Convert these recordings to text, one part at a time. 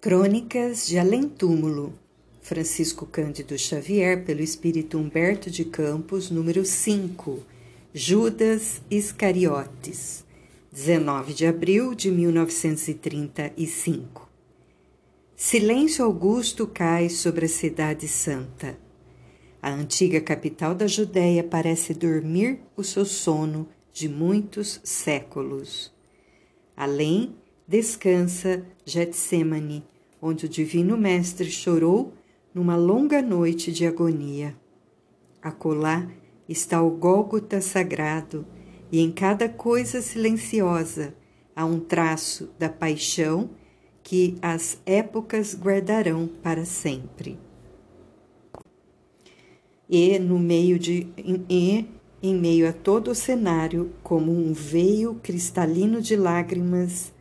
Crônicas de Além Túmulo, Francisco Cândido Xavier, pelo Espírito Humberto de Campos, número 5, Judas Iscariotes, 19 de abril de 1935. Silêncio augusto cai sobre a Cidade Santa. A antiga capital da Judéia parece dormir o seu sono de muitos séculos. Além, descansa Getsemane, onde o Divino Mestre chorou numa longa noite de agonia. Acolá está o Gólgota sagrado, e em cada coisa silenciosa há um traço da paixão que as épocas guardarão para sempre. E no meio de e, em meio a todo o cenário, como um veio cristalino de lágrimas,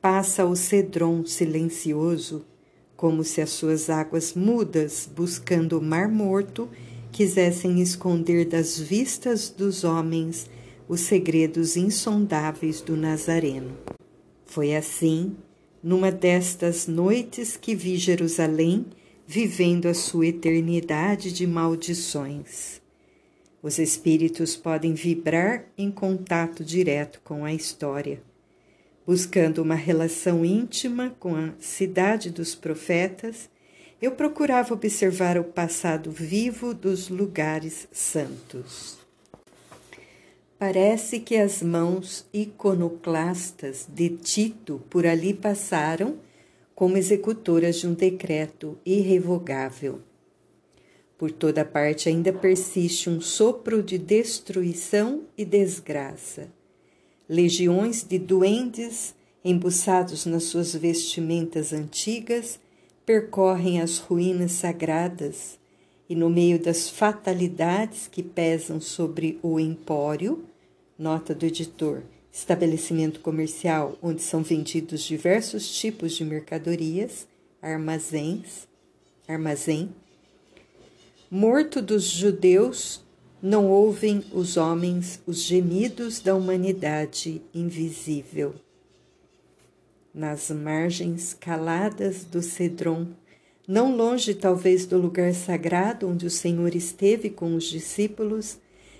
passa o cedron silencioso, como se as suas águas mudas, buscando o mar morto, quisessem esconder das vistas dos homens os segredos insondáveis do Nazareno. Foi assim, numa destas noites que vi Jerusalém vivendo a sua eternidade de maldições. Os espíritos podem vibrar em contato direto com a história Buscando uma relação íntima com a cidade dos profetas, eu procurava observar o passado vivo dos lugares santos. Parece que as mãos iconoclastas de Tito por ali passaram como executoras de um decreto irrevogável. Por toda parte ainda persiste um sopro de destruição e desgraça legiões de duendes, embuçados nas suas vestimentas antigas, percorrem as ruínas sagradas e, no meio das fatalidades que pesam sobre o empório, nota do editor, estabelecimento comercial onde são vendidos diversos tipos de mercadorias, armazéns, armazém, morto dos judeus não ouvem os homens os gemidos da humanidade invisível. Nas margens caladas do Cedron, não longe talvez do lugar sagrado onde o Senhor esteve com os discípulos,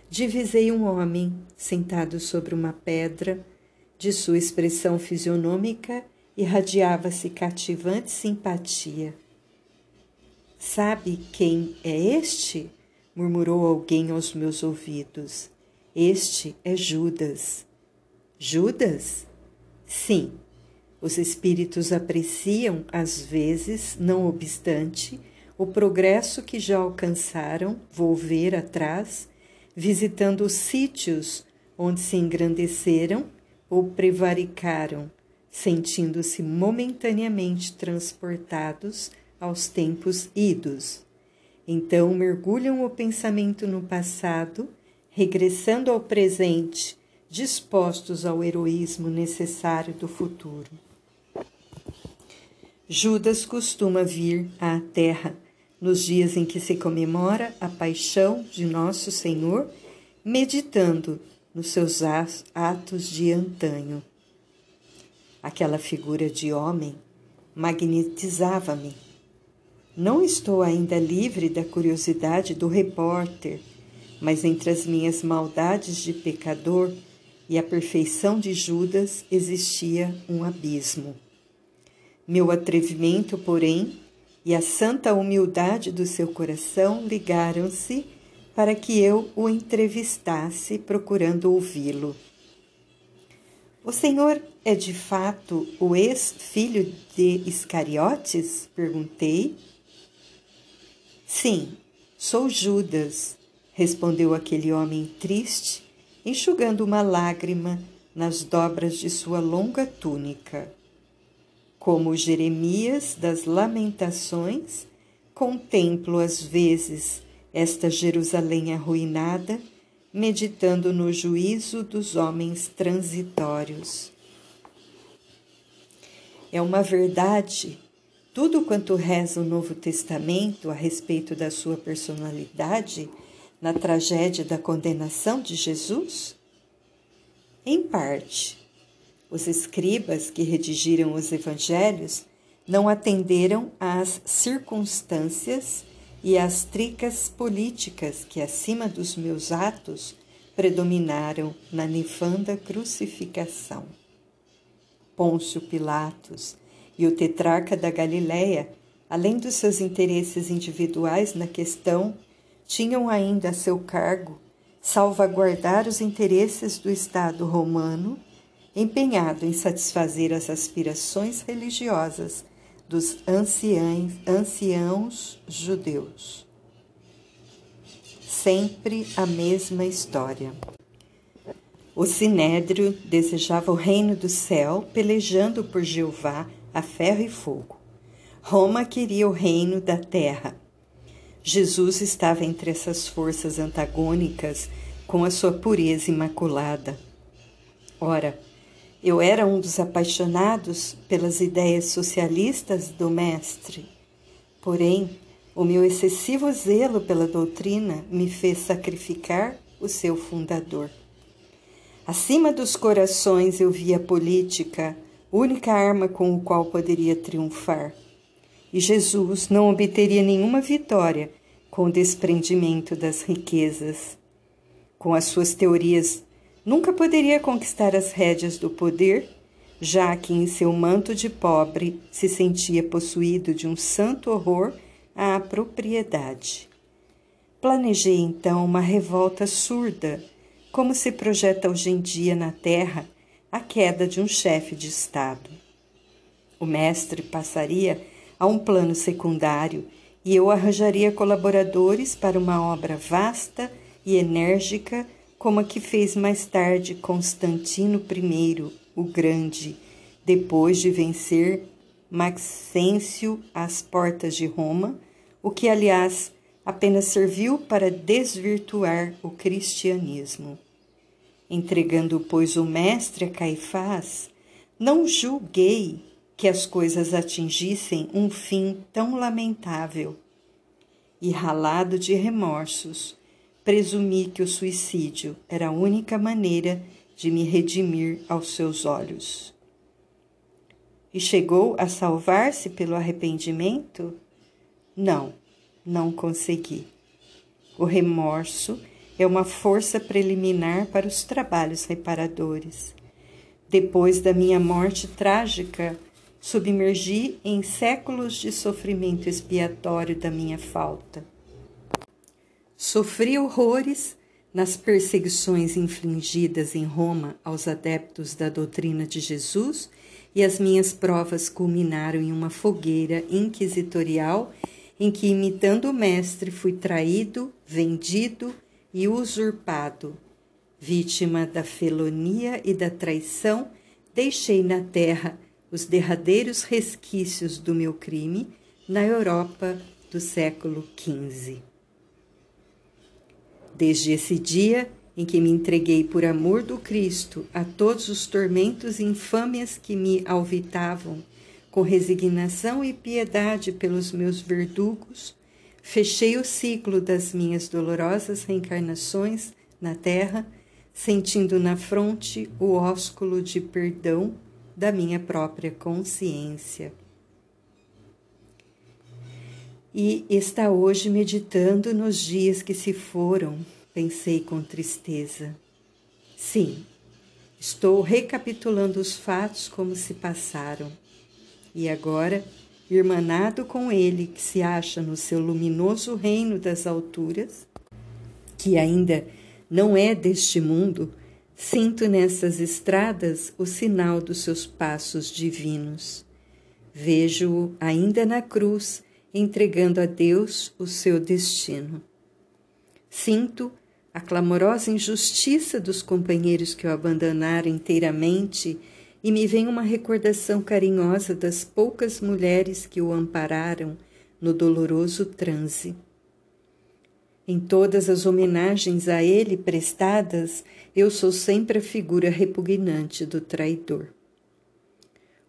divisei um homem sentado sobre uma pedra, de sua expressão fisionômica irradiava-se cativante simpatia. Sabe quem é este? Murmurou alguém aos meus ouvidos. Este é Judas. Judas? Sim. Os espíritos apreciam, às vezes, não obstante, o progresso que já alcançaram, volver atrás, visitando os sítios onde se engrandeceram ou prevaricaram, sentindo-se momentaneamente transportados aos tempos idos. Então mergulham o pensamento no passado, regressando ao presente, dispostos ao heroísmo necessário do futuro. Judas costuma vir à Terra nos dias em que se comemora a paixão de Nosso Senhor, meditando nos seus atos de antanho. Aquela figura de homem magnetizava-me não estou ainda livre da curiosidade do repórter, mas entre as minhas maldades de pecador e a perfeição de Judas existia um abismo. Meu atrevimento, porém, e a santa humildade do seu coração ligaram-se para que eu o entrevistasse, procurando ouvi-lo. O senhor é de fato o ex-filho de Iscariotes? perguntei Sim, sou Judas, respondeu aquele homem triste, enxugando uma lágrima nas dobras de sua longa túnica. Como Jeremias das Lamentações, contemplo às vezes esta Jerusalém arruinada, meditando no juízo dos homens transitórios. É uma verdade tudo quanto reza o Novo Testamento a respeito da sua personalidade na tragédia da condenação de Jesus? Em parte. Os escribas que redigiram os evangelhos não atenderam às circunstâncias e às tricas políticas que, acima dos meus atos, predominaram na nefanda crucificação. Pôncio Pilatos e o tetrarca da Galiléia, além dos seus interesses individuais na questão, tinham ainda a seu cargo salvaguardar os interesses do Estado romano, empenhado em satisfazer as aspirações religiosas dos anciãos, judeus. Sempre a mesma história. O sinédrio desejava o reino do céu, pelejando por Jeová a ferro e fogo. Roma queria o reino da terra. Jesus estava entre essas forças antagônicas com a sua pureza imaculada. Ora, eu era um dos apaixonados pelas ideias socialistas do Mestre. Porém, o meu excessivo zelo pela doutrina me fez sacrificar o seu fundador. Acima dos corações eu via a política, única arma com o qual poderia triunfar. E Jesus não obteria nenhuma vitória com o desprendimento das riquezas. Com as suas teorias, nunca poderia conquistar as rédeas do poder, já que em seu manto de pobre se sentia possuído de um santo horror à propriedade. Planejei então uma revolta surda, como se projeta hoje em dia na Terra a queda de um chefe de Estado. O mestre passaria a um plano secundário e eu arranjaria colaboradores para uma obra vasta e enérgica como a que fez mais tarde Constantino I, o Grande, depois de vencer Maxêncio às portas de Roma, o que, aliás, apenas serviu para desvirtuar o cristianismo. Entregando, pois, o mestre a Caifás, não julguei que as coisas atingissem um fim tão lamentável. E ralado de remorsos, presumi que o suicídio era a única maneira de me redimir aos seus olhos. E chegou a salvar-se pelo arrependimento? Não, não consegui. O remorso é uma força preliminar para os trabalhos reparadores. Depois da minha morte trágica, submergi em séculos de sofrimento expiatório da minha falta. Sofri horrores nas perseguições infligidas em Roma aos adeptos da doutrina de Jesus e as minhas provas culminaram em uma fogueira inquisitorial em que, imitando o Mestre, fui traído, vendido e usurpado. Vítima da felonia e da traição, deixei na terra os derradeiros resquícios do meu crime na Europa do século XV. Desde esse dia em que me entreguei por amor do Cristo a todos os tormentos e infâmias que me alvitavam, com resignação e piedade pelos meus verdugos, Fechei o ciclo das minhas dolorosas reencarnações na terra, sentindo na fronte o ósculo de perdão da minha própria consciência. E está hoje meditando nos dias que se foram, pensei com tristeza. Sim, estou recapitulando os fatos como se passaram. E agora irmanado com ele que se acha no seu luminoso reino das alturas, que ainda não é deste mundo, sinto nessas estradas o sinal dos seus passos divinos. Vejo-o ainda na cruz, entregando a Deus o seu destino. Sinto a clamorosa injustiça dos companheiros que o abandonaram inteiramente e me vem uma recordação carinhosa das poucas mulheres que o ampararam no doloroso transe. Em todas as homenagens a ele prestadas, eu sou sempre a figura repugnante do traidor.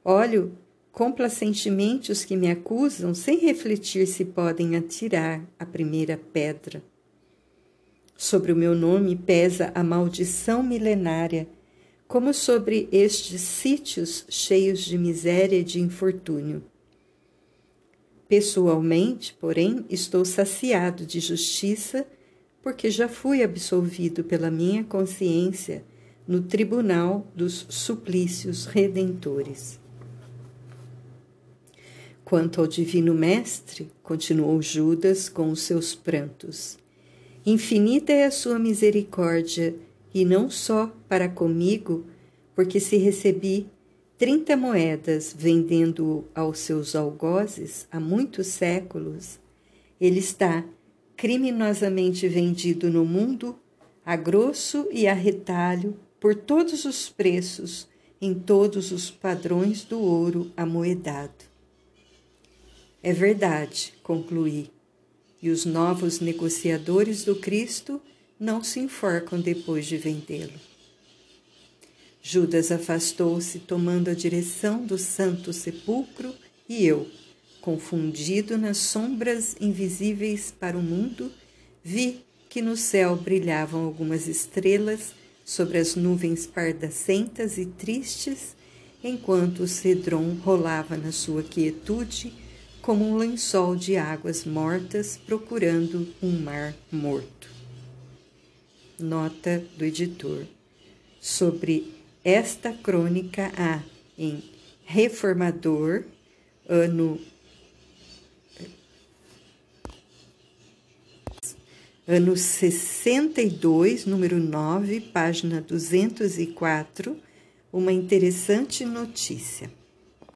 Olho complacentemente os que me acusam, sem refletir se podem atirar a primeira pedra. Sobre o meu nome pesa a maldição milenária como sobre estes sítios cheios de miséria e de infortúnio. Pessoalmente, porém, estou saciado de justiça, porque já fui absolvido pela minha consciência no tribunal dos suplícios redentores. Quanto ao Divino Mestre, continuou Judas com os seus prantos, infinita é a sua misericórdia, e não só para comigo, porque se recebi trinta moedas vendendo aos seus algozes há muitos séculos, ele está criminosamente vendido no mundo a grosso e a retalho por todos os preços, em todos os padrões do ouro amoedado. É verdade, concluí, e os novos negociadores do Cristo não se enforcam depois de vendê-lo. Judas afastou-se, tomando a direção do Santo Sepulcro, e eu, confundido nas sombras invisíveis para o mundo, vi que no céu brilhavam algumas estrelas sobre as nuvens pardacentas e tristes, enquanto o cedron rolava na sua quietude como um lençol de águas mortas procurando um mar morto. Nota do editor. Sobre esta crônica há em Reformador, ano ano 62, número 9, página 204, uma interessante notícia.